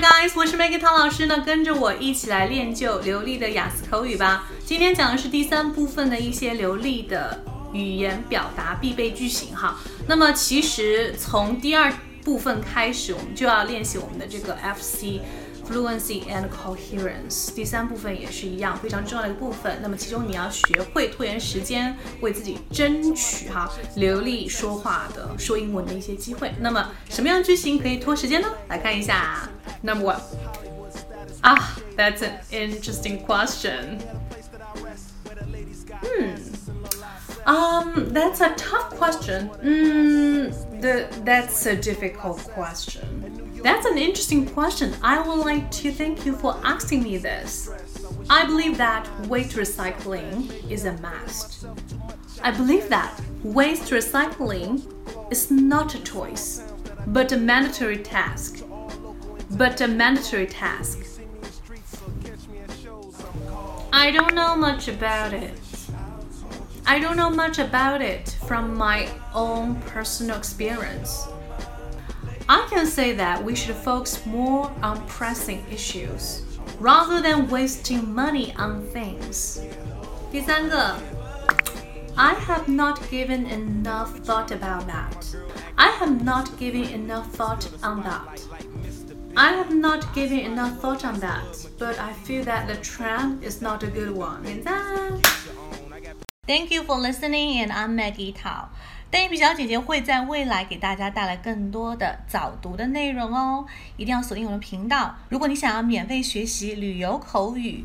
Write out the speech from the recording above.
Guys，我是 Maggie 唐老师呢，跟着我一起来练就流利的雅思口语吧。今天讲的是第三部分的一些流利的语言表达必备句型哈。那么其实从第二部分开始，我们就要练习我们的这个 FC。Fluency and coherence，第三部分也是一样非常重要的一个部分。那么其中你要学会拖延时间，为自己争取哈流利说话的说英文的一些机会。那么什么样句型可以拖时间呢？来看一下，Number one. Ah, that's an interesting question。嗯，Um, that's a tough question. Mm, the, that's a difficult question. That's an interesting question. I would like to thank you for asking me this. I believe that waste recycling is a must. I believe that waste recycling is not a choice, but a mandatory task But a mandatory task. I don't know much about it. I don't know much about it from my own personal experience. I can say that we should focus more on pressing issues rather than wasting money on things. 第三个, I have not given enough thought about that. I have not given enough thought on that. I have not given enough thought on that, but I feel that the trend is not a good one. Thank you for listening, and I'm Maggie Tao. 邓一比小姐姐会在未来给大家带来更多的早读的内容哦，一定要锁定我们频道。如果你想要免费学习旅游口语、